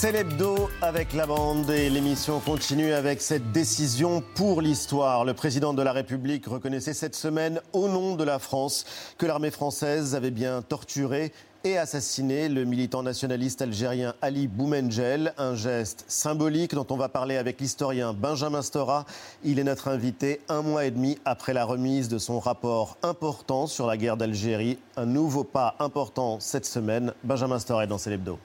C'est l'hebdo avec la bande et l'émission continue avec cette décision pour l'histoire. Le président de la République reconnaissait cette semaine, au nom de la France, que l'armée française avait bien torturé et assassiné le militant nationaliste algérien Ali Boumengel. Un geste symbolique dont on va parler avec l'historien Benjamin Stora. Il est notre invité un mois et demi après la remise de son rapport important sur la guerre d'Algérie. Un nouveau pas important cette semaine. Benjamin Stora est dans l'hebdo.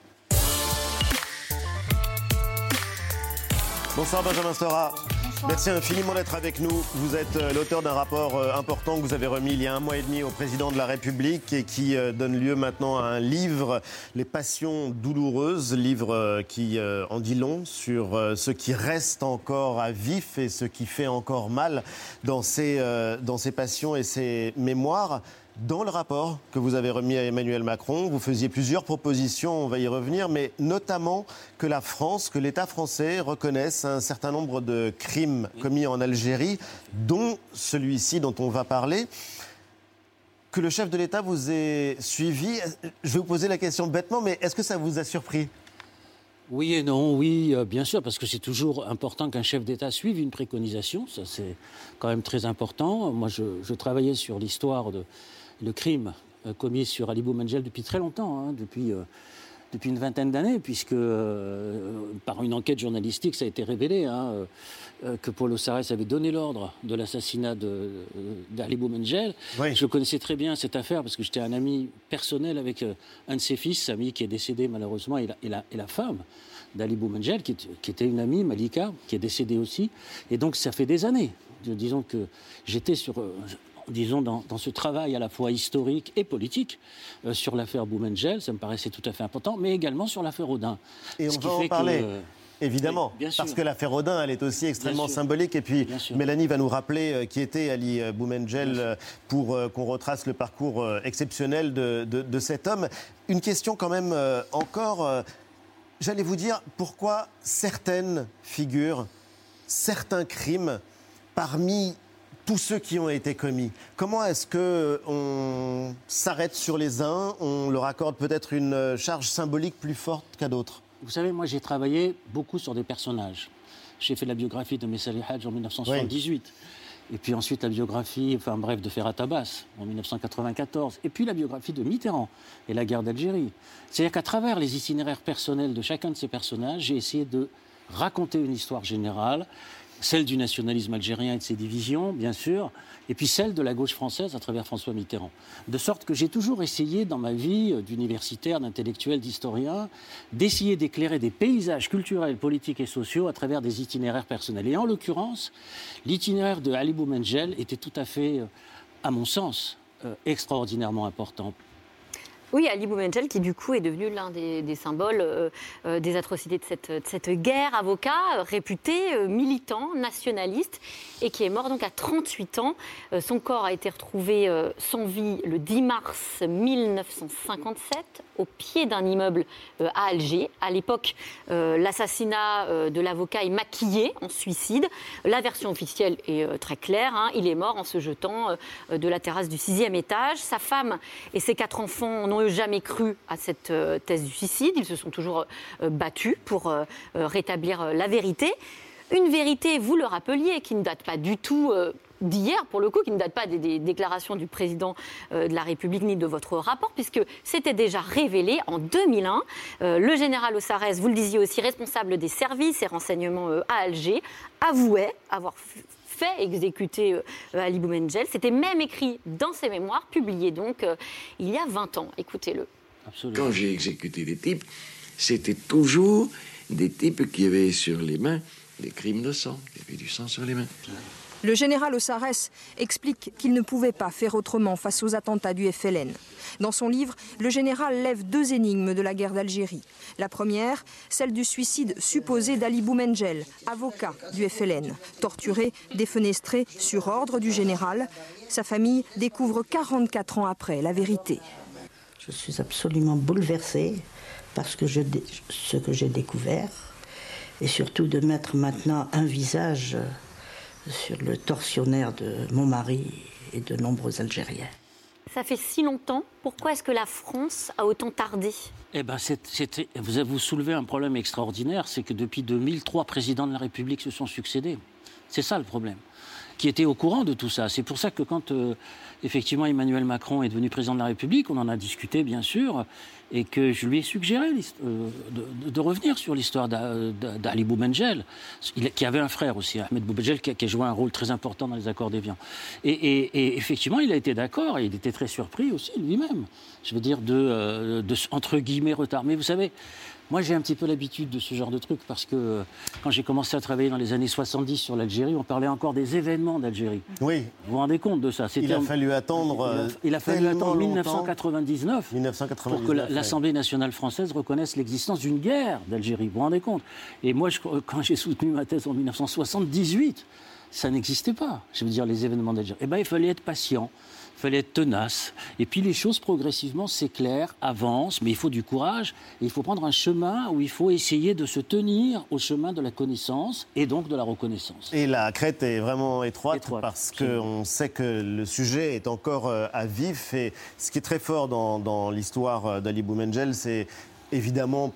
Bonsoir Benjamin Stora. Merci infiniment d'être avec nous. Vous êtes euh, l'auteur d'un rapport euh, important que vous avez remis il y a un mois et demi au président de la République et qui euh, donne lieu maintenant à un livre, Les passions douloureuses, livre qui en dit long sur ce qui reste encore à vif et ce qui fait encore mal dans ces, dans ces passions et ces mémoires. Dans le rapport que vous avez remis à Emmanuel Macron, vous faisiez plusieurs propositions, on va y revenir, mais notamment que la France, que l'État français reconnaisse un certain nombre de crimes commis en Algérie, dont celui-ci dont on va parler. Que le chef de l'État vous ait suivi, je vais vous poser la question bêtement, mais est-ce que ça vous a surpris? Oui et non, oui, euh, bien sûr, parce que c'est toujours important qu'un chef d'État suive une préconisation, ça c'est quand même très important. Moi, je travaillais sur l'histoire de, le crime euh, commis sur Ali Boumengel depuis très longtemps, hein, depuis, euh, depuis une vingtaine d'années, puisque euh, par une enquête journalistique, ça a été révélé hein, que Paulo Sarès avait donné l'ordre de l'assassinat d'Ali Boumengel. Je connaissais très bien cette affaire parce que j'étais un ami personnel avec un de ses fils, Samy, qui est décédé malheureusement, et la, et la, femme d'Ali Boumengel, qui, qui, était une amie, Malika, qui est décédée aussi. Et donc ça fait des années. Disons que j'étais sur disons, dans, ce travail à la fois historique et politique euh, sur l'affaire Boumengel, ça me paraissait tout à fait important, mais également sur l'affaire Audin. Et on va en parler. Évidemment, parce que l'affaire Audin, elle est aussi extrêmement symbolique. Et puis, Mélanie va nous rappeler euh, qui était Ali euh, Boumengel pour qu'on retrace le parcours exceptionnel de, de, cet homme. Une question quand même encore, j'allais vous dire, pourquoi certaines figures, certains crimes, parmi tous ceux qui ont été commis. Comment est-ce que on s'arrête sur les uns, on leur accorde peut-être une charge symbolique plus forte qu'à d'autres? Vous savez, moi j'ai travaillé beaucoup sur des personnages. J'ai fait la biographie de Messali Hadj en 1978. Et puis ensuite la biographie, enfin bref, de Ferrat Abbas en 1994. Et puis la biographie de Mitterrand et la guerre d'Algérie. C'est-à-dire qu'à travers les itinéraires personnels de chacun de ces personnages, j'ai essayé de raconter une histoire générale celle du nationalisme algérien et de ses divisions, bien sûr, et puis celle de la gauche française à travers François Mitterrand. De sorte que j'ai toujours essayé, dans ma vie euh, d'universitaire, d'intellectuel, d'historien, d'essayer d'éclairer des paysages culturels, politiques et sociaux à travers des itinéraires personnels. Et en l'occurrence, l'itinéraire de Ali Boumengel était tout à fait, euh, à mon sens, euh, extraordinairement important oui, Ali Boumengel, qui du coup est devenu l'un des, symboles euh, euh, des atrocités de cette, guerre, avocat euh, réputé, militant, nationaliste, et qui est mort donc à 38 ans. son corps a été retrouvé sans vie le 10 mars 1957 au pied d'un immeuble à Alger. À l'époque, l'assassinat de l'avocat est maquillé en suicide. La version officielle est très claire. Hein. Il est mort en se jetant de la terrasse du sixième étage. Sa femme et ses quatre enfants jamais cru à cette euh, thèse du suicide. Ils se sont toujours euh, battus pour euh, rétablir la vérité. Une vérité, vous le rappeliez, qui ne date pas du tout d'hier, pour le coup, qui ne date pas des, déclarations du président de la République ni de votre rapport, puisque c'était déjà révélé en 2001. le général Ossarès, vous le disiez aussi, responsable des services et renseignements à Alger, avouait avoir fait exécuter euh, Ali Boumengel. C'était même écrit dans ses mémoires, publié donc euh, il y a 20 ans. Écoutez-le. Quand j'ai exécuté des types, c'était toujours des types qui avaient sur les mains des crimes de sang, qui avaient du sang sur les mains. Le général Ossarès explique qu'il ne pouvait pas faire autrement face aux attentats du FLN. Dans son livre, le général lève deux énigmes de la guerre d'Algérie. La première, celle du suicide supposé d'Ali Boumengel, avocat du FLN, torturé, défenestré sur ordre du général. Sa famille découvre 44 ans après la vérité. Je suis absolument bouleversée parce que ce que j'ai découvert et surtout de mettre maintenant un visage sur le tortionnaire de mon mari et de nombreux Algériens. Ça fait si longtemps. Pourquoi est-ce que la France a autant tardé? Eh ben, vous, vous soulevez un problème extraordinaire, c'est que depuis 2000, trois présidents de la République se sont succédés. C'est ça le problème. Qui était au courant de tout ça. C'est pour ça que quand euh, effectivement Emmanuel Macron est devenu président de la République, on en a discuté bien sûr, et que je lui ai suggéré euh, de, revenir sur l'histoire d'Ali Boumengel, qui avait un frère aussi, Ahmed Boumengel, qui, a joué un rôle très important dans les accords d'Évian. Et, et, effectivement, il a été d'accord, et il était très surpris aussi lui-même, je veux dire, de, euh, de, entre guillemets, retard. Mais vous savez, moi, j'ai un petit peu l'habitude de ce genre de truc parce que euh, quand j'ai commencé à travailler dans les années 70 sur l'Algérie, on parlait encore des événements d'Algérie. Oui. Vous vous rendez compte de ça? Il a fallu attendre. Il a, fallu attendre 1999, 1999 pour que l'Assemblée nationale française reconnaisse l'existence d'une guerre d'Algérie. Vous vous rendez compte? Et moi, quand j'ai soutenu ma thèse en 1978, ça n'existait pas. Je veux dire, les événements d'Algérie. Eh bien, il fallait être patient fallait être tenace. Et puis les choses progressivement s'éclairent, avancent, mais il faut du courage. Et il faut prendre un chemin où il faut essayer de se tenir au chemin de la connaissance et donc de la reconnaissance. Et la crête est vraiment étroite, parce qu'on sait que le sujet est encore euh, à vif. Et ce qui est très fort dans, l'histoire euh, d'Ali Boumengel, c'est évidemment,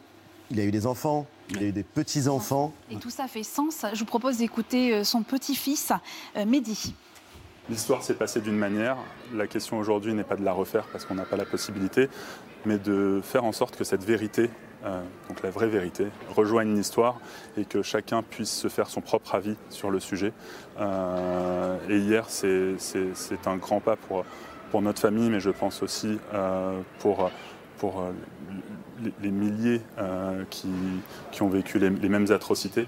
il a eu des enfants, il a eu des petits-enfants. Et tout ça fait sens. Je vous propose d'écouter euh, son petit-fils, Mehdi. L'histoire s'est passée d'une manière. La question aujourd'hui n'est pas de la refaire parce qu'on n'a pas la possibilité, mais de faire en sorte que cette vérité, euh, donc la vraie vérité, rejoigne l'histoire et que chacun puisse se faire son propre avis sur le sujet. Euh, et hier, c'est un grand pas pour, pour notre famille, mais je pense aussi euh, pour, pour les, milliers qui, qui, ont vécu les mêmes atrocités.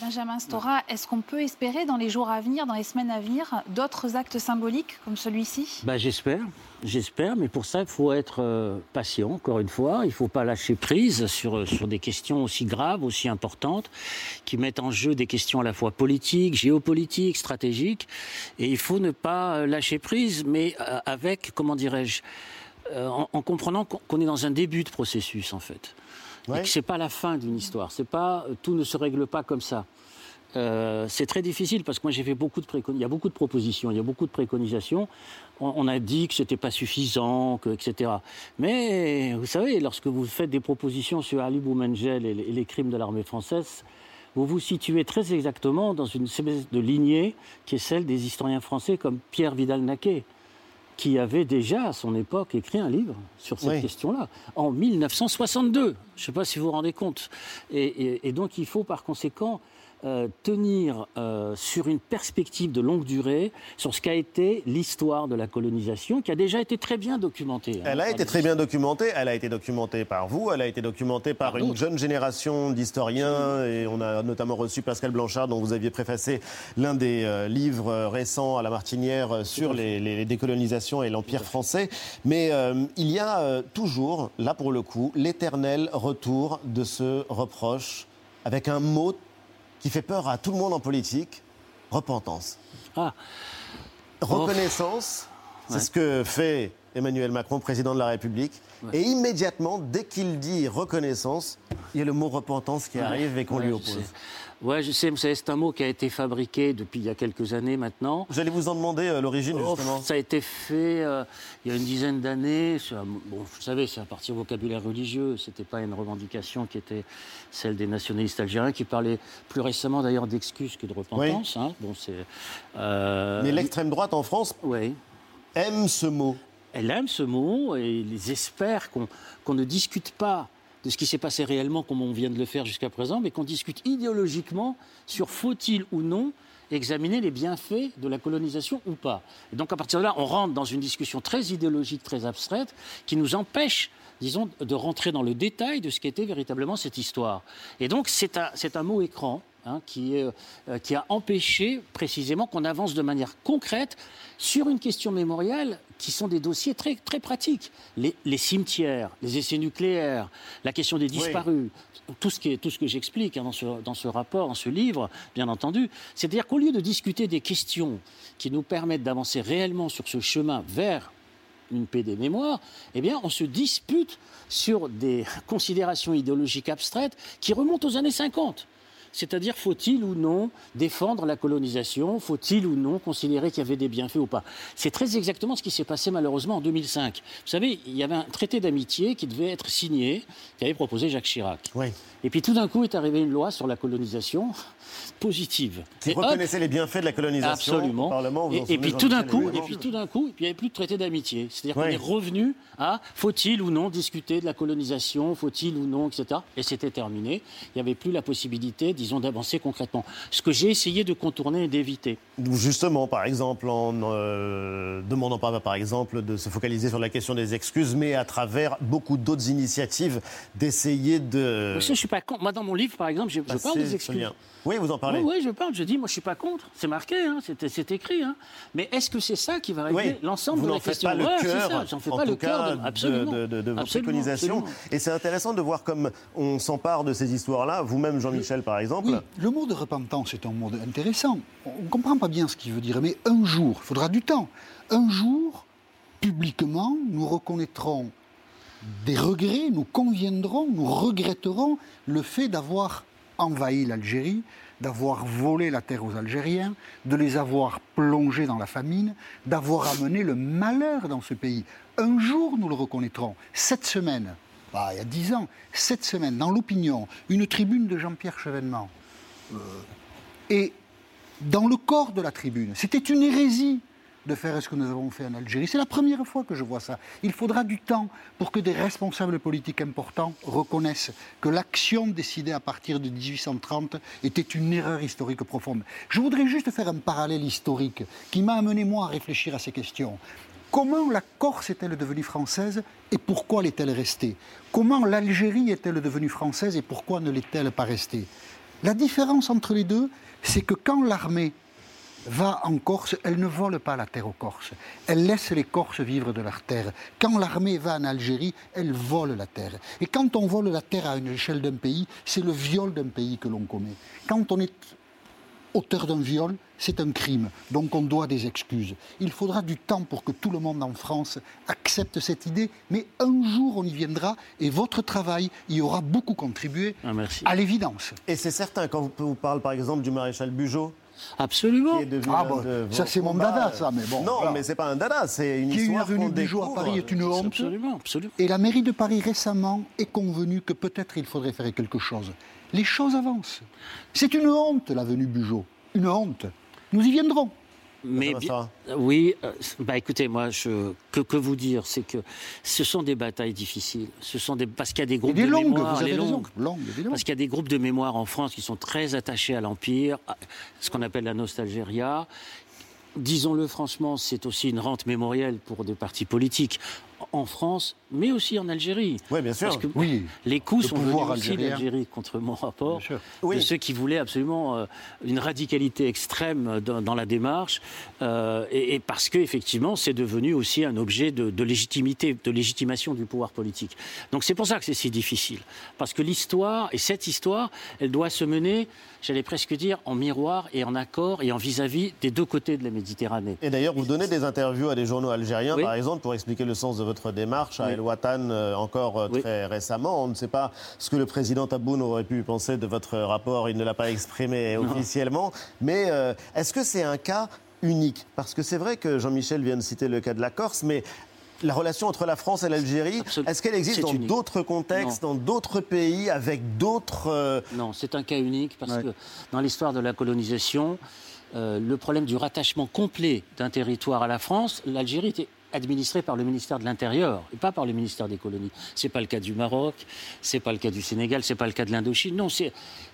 Benjamin Stora, est-ce qu'on peut espérer dans les jours à venir, dans les semaines à venir, d'autres actes symboliques comme celui-ci? Bah, J'espère, j'espère, mais pour ça, il faut être euh, patient, encore une fois. Il ne faut pas lâcher prise sur, euh, sur des questions aussi graves, aussi importantes, qui mettent en jeu des questions à la fois politiques, géopolitiques, stratégiques. Et il faut ne pas euh, lâcher prise, mais avec, comment dirais-je, en, comprenant qu'on est dans un début de processus, en fait. Ouais. Et que c'est pas la fin d'une histoire. C'est pas tout ne se règle pas comme ça. Euh, c'est très difficile parce que moi j'ai fait beaucoup de il y a beaucoup de propositions, il y a beaucoup de préconisations. On, a dit que c'était pas suffisant, que, etc. Mais vous savez, lorsque vous faites des propositions sur Ali Boumengel et les, crimes de l'armée française, vous vous situez très exactement dans une espèce de lignée qui est celle des historiens français comme Pierre Vidal-Naquet qui avait déjà à son époque écrit un livre sur cette question-là, en 1962. Je ne sais pas si vous vous rendez compte. et, donc il faut par conséquent euh, tenir euh, sur une perspective de longue durée sur ce qu'a été l'histoire de la colonisation, qui a déjà été très bien documentée. Hein, elle a été très bien documentée. Elle a été documentée par vous. Elle a été documentée par, une jeune génération d'historiens. Et on a notamment reçu Pascal Blanchard, dont vous aviez préfacé l'un des euh, livres récents à la Martinière sur les, les, décolonisations et l'Empire français. Mais il y a toujours, là pour le coup, l'éternel retour de ce reproche avec un mot qui fait peur à tout le monde en politique, repentance. Ah. Reconnaissance, c'est ce que fait Emmanuel Macron, président de la République. Et immédiatement, dès qu'il dit reconnaissance, il y a le mot repentance qui arrive et qu'on lui oppose. Oui, je sais, vous savez, c'est un mot qui a été fabriqué depuis il y a quelques années maintenant. Vous allez vous en demander euh, l'origine, oh, justement Ça a été fait euh, il y a une dizaine d'années. Bon, vous savez, c'est à partir du vocabulaire religieux. Ce n'était pas une revendication qui était celle des nationalistes algériens, qui parlaient plus récemment d'ailleurs d'excuses que de repentance. Hein. Bon, euh... Mais l'extrême droite en France oui. aime ce mot. Elle aime ce mot et ils espèrent qu'on ne discute pas de ce qui s'est passé réellement, comme on vient de le faire jusqu'à présent, mais qu'on discute idéologiquement sur faut-il ou non examiner les bienfaits de la colonisation ou pas. Donc à partir de là, on rentre dans une discussion très idéologique, très abstraite, qui nous empêche, disons, de rentrer dans le détail de ce qu'était véritablement cette histoire. Et donc c'est un mot écran Hein, qui, euh, qui, a empêché précisément qu'on avance de manière concrète sur une question mémorielle qui sont des dossiers très, très pratiques. Les, cimetières, les essais nucléaires, la question des disparus, tout, ce qui est, tout ce que j'explique hein, dans, ce, dans ce rapport, dans ce livre, bien entendu. C'est-à-dire qu'au lieu de discuter des questions qui nous permettent d'avancer réellement sur ce chemin vers une paix des mémoires, eh bien, on se dispute sur des considérations idéologiques abstraites qui remontent aux années 50. C'est-à-dire, faut-il ou non défendre la colonisation? Faut-il ou non considérer qu'il y avait des bienfaits ou pas? C'est très exactement ce qui s'est passé malheureusement en 2005. Vous savez, il y avait un traité d'amitié qui devait être signé, qu'avait proposé Jacques Chirac. Oui. Et puis tout d'un coup est arrivée une loi sur la colonisation positive. Qui Et hop, reconnaissait les bienfaits de la colonisation Absolument. au Parlement. vous en Et, puis tout d'un coup, Houellebecq et puis tout d'un coup, il n'y avait plus de traité d'amitié. C'est-à-dire qu'on est revenu à faut-il ou non discuter de la colonisation, faut-il ou non, etc. Et c'était terminé. Il n'y avait plus la possibilité, disons, d'avancer concrètement. Ce que j'ai essayé de contourner et d'éviter. Justement, par exemple, en euh, demandant pas, par exemple, de se focaliser sur la question des excuses, mais à travers beaucoup d'autres initiatives, d'essayer de. Que je suis pas contre. Moi, dans mon livre, par exemple, je, je parle des excuses. Oui, vous en parlez. Oui, oui, je parle. Je dis, moi, je suis pas contre. C'est marqué, hein, c'est écrit. hein. Mais est-ce que c'est ça qui va régler Oui, l'ensemble vous de la n'en faites pas le Ouais, cœur, ça, J'en fais en pas tout le cas, de, absolument, de- de- de vos Absolument, préconisations. absolument. Et c'est intéressant de voir comme on s'empare de ces histoires-là, vous-même, Jean-Michel, par Oui, le mot de repentance est un mot intéressant. On ne comprend pas bien ce qu'il veut dire, mais un jour, il faudra du temps. Un jour, publiquement, nous reconnaîtrons des regrets, nous conviendrons, nous regretterons le fait d'avoir envahi l'Algérie, d'avoir volé la terre aux Algériens, de les avoir plongés dans la famine, d'avoir amené le malheur dans ce pays. Un jour, nous le reconnaîtrons. Cette semaine, bah, il y a dix ans, cette semaine, dans l'opinion, une tribune de Jean-Pierre Chevènement. Euh, et dans le corps de la tribune, c'était une hérésie de faire ce que nous avons fait en Algérie. C'est la première fois que je vois ça. Il faudra du temps pour que des responsables politiques importants reconnaissent que l'action décidée à partir de 1830 était une erreur historique profonde. Je voudrais juste faire un parallèle historique qui m'a amené moi à réfléchir à ces questions. Comment la Corse est-elle devenue française et pourquoi l'est-elle restée? Comment l'Algérie est-elle devenue française et pourquoi ne l'est-elle pas restée? La différence entre les deux, c'est que quand l'armée va en Corse, elle ne vole pas la terre aux Corses. Elle laisse les Corses vivre de leur terre. Quand l'armée va en Algérie, elle vole la terre. Et quand on vole la terre à une échelle d'un pays, c'est le viol d'un pays que l'on commet. Quand on est auteur d'un viol, c'est un crime. Donc on doit des excuses. Il faudra du temps pour que tout le monde en France accepte cette idée, mais un jour on y viendra et votre travail y aura beaucoup contribué, Ah, merci. à l'évidence. Et c'est certain, quand vous, vous parle par exemple du maréchal Bugeaud, Absolument. qui est devenu Ah l'un bon, de ça, c'est mon dada, ça, mais bon, Non, voilà. mais c'est pas un dada, c'est une Qu'il y ait une histoire avenue à. Paris est une honte. Absolument, absolument. Et la mairie de Paris récemment est convenue que peut-être il faudrait faire quelque chose. Les choses avancent. C'est une honte, l'avenue Bugeaud. Une honte. Nous y viendrons. Mais bien- ça oui, euh, bah écoutez, moi, je, que, que vous dire, c'est que ce sont des batailles difficiles. Ce sont des parce qu'il y a des groupes des de longues, mémoire, vous avez longues. Longues. Parce qu'il y a des groupes de mémoire en France qui sont très attachés à l'Empire, à ce qu'on appelle la nostalgéria. Disons-le franchement, c'est aussi une rente mémorielle pour des partis politiques en France, mais aussi en Algérie. Oui, bien sûr. Parce que Oui. les coups Le sont venus aussi d'Algérie contre mon rapport. Oui. de ceux qui voulaient absolument euh, une radicalité extrême dans, dans la démarche, euh, et, et parce que effectivement, c'est devenu aussi un objet de, de légitimité, de légitimation du pouvoir politique. Donc c'est pour ça que c'est si difficile, parce que l'histoire et cette histoire, elle doit se mener, j'allais presque dire, en miroir et en accord et en vis-à-vis des deux côtés de la Méditerranée. Et d'ailleurs, vous donnez des interviews à des journaux algériens, Oui. par exemple, pour expliquer le sens de votre démarche à Oui. El Watan euh, encore euh, Oui. très récemment. On ne sait pas ce que le président Taboun aurait pu penser de votre rapport. Il ne l'a pas exprimé officiellement. Mais euh, est-ce que c'est un cas unique? Parce que c'est vrai que Jean-Michel vient de citer le cas de la Corse, mais la relation entre la France et l'Algérie, est-ce qu'elle existe dans d'autres contextes, dans d'autres pays, avec d'autres... euh, Non, c'est un cas unique parce Ouais. que dans l'histoire de la colonisation, euh, le problème du rattachement complet d'un territoire à la France, l'Algérie était administrée par le ministère de l'Intérieur et pas par le ministère des colonies. C'est pas le cas du Maroc, c'est pas le cas du Sénégal, c'est pas le cas de l'Indochine. Non, il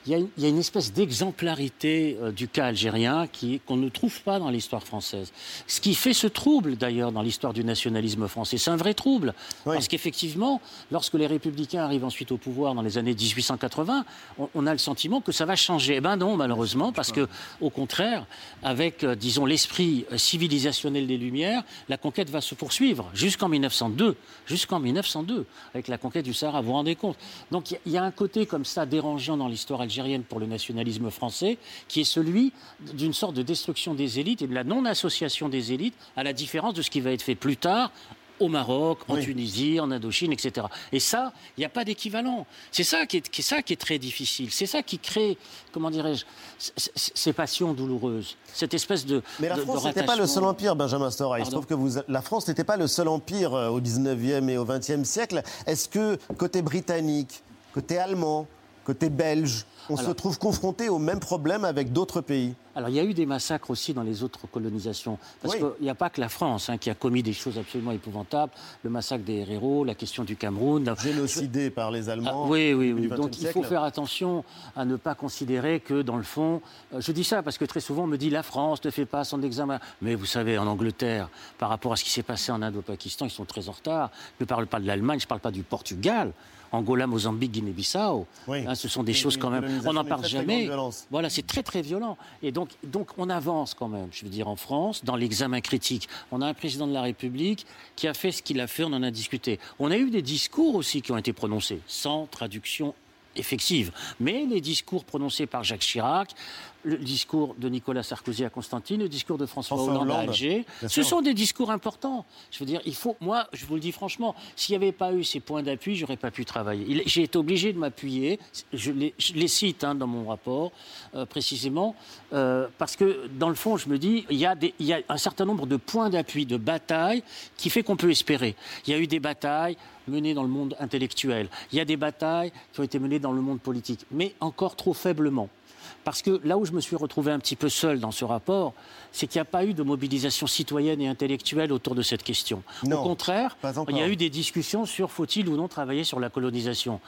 y, a une- il y a une espèce d'exemplarité euh, du cas algérien qui qu'on ne trouve pas dans l'histoire française. Ce qui fait ce trouble d'ailleurs dans l'histoire du nationalisme français, c'est un vrai trouble Oui. parce qu'effectivement, lorsque les républicains arrivent ensuite au pouvoir dans les années 1880, on, on a le sentiment que ça va changer. Eh ben non, malheureusement, parce que au contraire, avec euh, disons l'esprit euh, civilisationnel des Lumières, la conquête va se poursuivre jusqu'en 1902, jusqu'en 1902, avec la conquête du Sahara. Vous vous rendez compte? Donc il y y, a un côté comme ça dérangeant dans l'histoire algérienne pour le nationalisme français, qui est celui d'une sorte de destruction des élites et de la non-association des élites, à la différence de ce qui va être fait plus tard au Maroc, en Tunisie, en Indochine, etc. Et ça, il n'y a pas d'équivalent. C'est ça qui est, ça qui est très difficile. C'est ça qui crée, comment dirais-je, ces passions douloureuses. Cette espèce de. Mais la France n'était pas le seul empire, Benjamin Stora. Il se trouve que vous, la France n'était pas le seul empire euh, au 19e et au 20e siècle. Est-ce que côté britannique, côté allemand, côté belge, on se trouve confronté au même problème avec d'autres pays alors il y a eu des massacres aussi dans les autres colonisations. Parce qu'il n'y a pas que la France hein, qui a commis des choses absolument épouvantables. Le massacre des Herero, la question du Cameroun. Génocidé par les Allemands. Ah, oui, oui, oui. Donc il faut faire attention à ne pas considérer que dans le fond. Euh, je dis ça parce que très souvent on me dit la France ne fait pas son examen. Mais vous savez, en Angleterre, par rapport à ce qui s'est passé en Inde au Pakistan, ils sont très en retard. Je ne parle pas de l'Allemagne, je ne parle pas du Portugal. Angola, Mozambique, Guinée-Bissau. Hein, ce sont des choses quand même. On n'en parle jamais. Voilà, c'est très très violent. Et donc, donc on avance quand même. Je veux dire, en France, dans l'examen critique, on a un président de la République qui a fait ce qu'il a fait. On en a discuté. On a eu des discours aussi qui ont été prononcés sans traduction effective. Mais les discours prononcés par Jacques Chirac, le discours de Nicolas Sarkozy à Constantine, le discours de François, Hollande, à Alger. Ce sont des discours importants. Je veux dire, il faut, moi, je vous le dis franchement, s'il n'y avait pas eu ces points d'appui, j'aurais pas pu travailler. J'ai été obligé de m'appuyer. Je, les, cite hein, dans mon rapport euh, précisément euh, parce que dans le fond, je me dis, il y, a il y a un certain nombre de points d'appui, de batailles, qui fait qu'on peut espérer. Il y a eu des batailles menées dans le monde intellectuel. Il y a des batailles qui ont été menées dans le monde politique, mais encore trop faiblement. Parce que là où je me suis retrouvé un petit peu seul dans ce rapport, c'est qu'il n'y a pas eu de mobilisation citoyenne et intellectuelle autour de cette question. Au contraire, il y a eu des discussions sur faut-il ou non travailler sur la colonisation.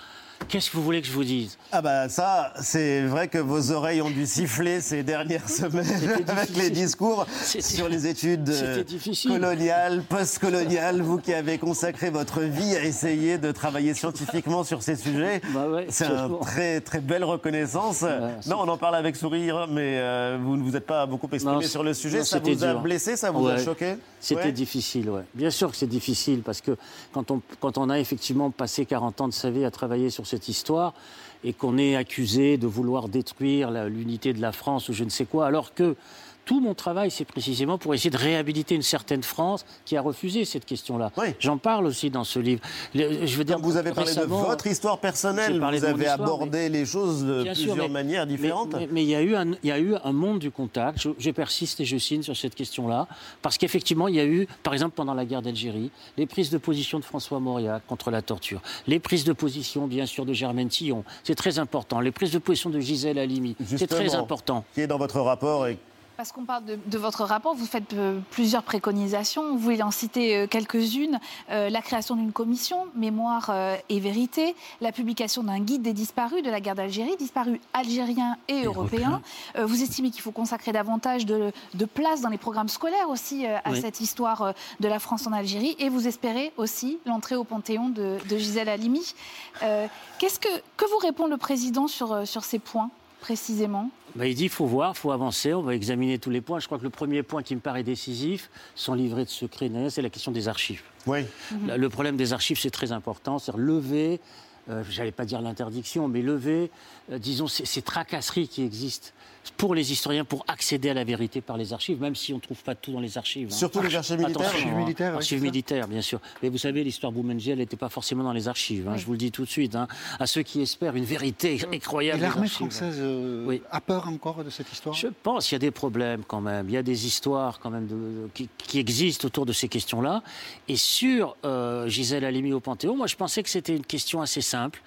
Qu'est-ce que vous voulez que je vous dise? Ah bah ça, c'est vrai que vos oreilles ont dû siffler ces dernières semaines avec les discours sur les études euh, coloniales, post-coloniales. Vous qui avez consacré votre vie à essayer de travailler scientifiquement sur ces sujets, bah c'est une très très belle reconnaissance. non, on en parle avec sourire, mais euh, vous ne vous êtes pas beaucoup exprimé sur le sujet. ça vous a blessé, ça vous a choqué? C'était difficile, ouais. Bien sûr que c'est difficile parce que quand on, quand on a effectivement passé 40 ans de sa vie à travailler sur cette histoire et qu'on est accusé de vouloir détruire l'unité de la France ou je ne sais quoi, alors que tout mon travail, c'est précisément pour essayer de réhabiliter une certaine France qui a refusé cette question-là. J'en parle aussi dans ce livre. je veux dire, vous avez parlé de votre histoire personnelle, vous avez abordé les choses de plusieurs manières différentes. Mais, il, y a eu un, il y a eu un monde du contact. Je, persiste et je signe sur cette question-là, parce qu'effectivement, il y a eu, par exemple, pendant la guerre d'Algérie, les prises de position de François Mauriac contre la torture, les prises de position, bien sûr, de Germaine Tillon, c'est très important, les prises de position de Gisèle Halimi, c'est très important. Qui est dans votre rapport et parce qu'on parle de, votre rapport, vous faites euh, plusieurs préconisations. Vous voulez en citer euh, quelques-unes. Euh, la création d'une commission, mémoire et vérité. La publication d'un guide des disparus de la guerre d'Algérie, disparus algériens et, européens. vous estimez qu'il faut consacrer davantage de, place dans les programmes scolaires aussi à cette histoire de la France en Algérie. Et vous espérez aussi l'entrée au Panthéon de, Gisèle Halimi. Qu'est-ce que, que vous répond le président sur, sur ces points? Précisément bah, il dit il faut voir, il faut avancer, on va examiner tous les points. Je crois que le premier point qui me paraît décisif, sans livrer de secret, c'est la question des archives. Oui. Le problème des archives, c'est très important, c'est lever, euh, j'allais pas dire l'interdiction, mais lever, euh, disons, ces, tracasseries qui existent pour les historiens pour accéder à la vérité par les archives, même si on ne trouve pas tout dans les archives. Hein. Surtout les archives militaires. Archives militaires, archives militaires, bien sûr. Mais vous savez, l'histoire Boumengel n'était pas forcément dans les archives. Hein, je vous le dis tout de suite. Hein. à ceux qui espèrent une vérité incroyable. l'armée française euh, a peur encore de cette histoire? Je pense qu'il y a des problèmes quand même. Il y a des histoires quand même de, qui, existent autour de ces questions-là. Et sur euh, Gisèle Halimi au Panthéon, moi je pensais que c'était une question assez simple.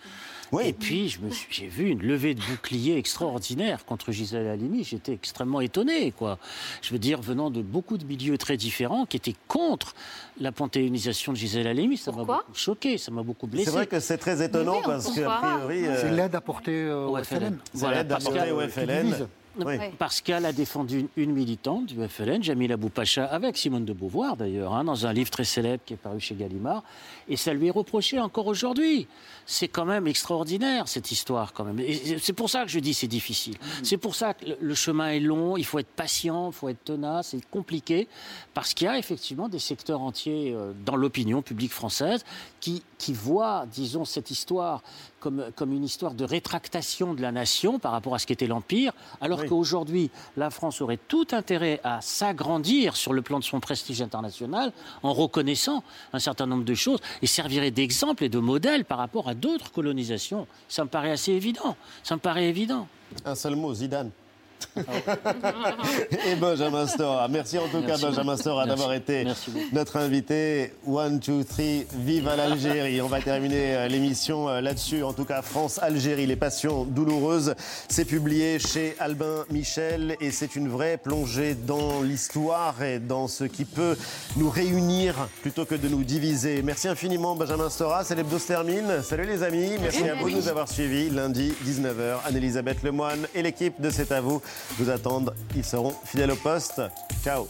Et puis, j'ai vu une levée de bouclier extraordinaire contre Gisèle Halimi. J'étais extrêmement étonné, quoi. Je veux dire, venant de beaucoup de milieux très différents qui étaient contre la panthéonisation de Gisèle Halimi. Ça m'a beaucoup choqué, ça m'a beaucoup blessé. C'est vrai que c'est très étonnant parce qu'a priori. C'est euh, l'aide apportée au FLN. C'est l'aide apportée au FLN. Parce qu'elle a défendu une, militante du FLN, Jamila Boupacha, avec Simone de Beauvoir d'ailleurs, hein, dans un livre très célèbre qui est paru chez Gallimard, et ça lui est reproché encore aujourd'hui. C'est quand même extraordinaire cette histoire quand même. C'est pour ça que je dis c'est difficile. Mm. C'est pour ça que le chemin est long, il faut être patient, il faut être tenace, c'est compliqué, parce qu'il y a effectivement des secteurs entiers euh, dans l'opinion publique française qui, qui voient, disons, cette histoire comme, comme une histoire de rétractation de la nation par rapport à ce qu'était l'Empire, alors Alors qu'aujourd'hui, la France aurait tout intérêt à s'agrandir sur le plan de son prestige international en reconnaissant un certain nombre de choses et servirait d'exemple et de modèle par rapport à d'autres colonisations. Ça me paraît assez évident. Ça me paraît évident. Un seul mot, Zidane. et Benjamin Stora. Merci en tout cas, Benjamin Stora, d'avoir été notre invité. One, two, three, vive à l'Algérie. On va terminer euh, l'émission euh, là-dessus. En tout cas, France-Algérie, les passions douloureuses. C'est publié chez Albin Michel et c'est une vraie plongée dans l'histoire et dans ce qui peut nous réunir plutôt que de nous diviser. Merci infiniment, Benjamin Stora. C'est l'hebdo se termine. Salut les amis. Merci à vous de nous avoir suivis. Lundi, 19h, Anne-Elisabeth Lemoine et l'équipe de C'est à vous vous attendent. Ils seront fidèles au poste. Ciao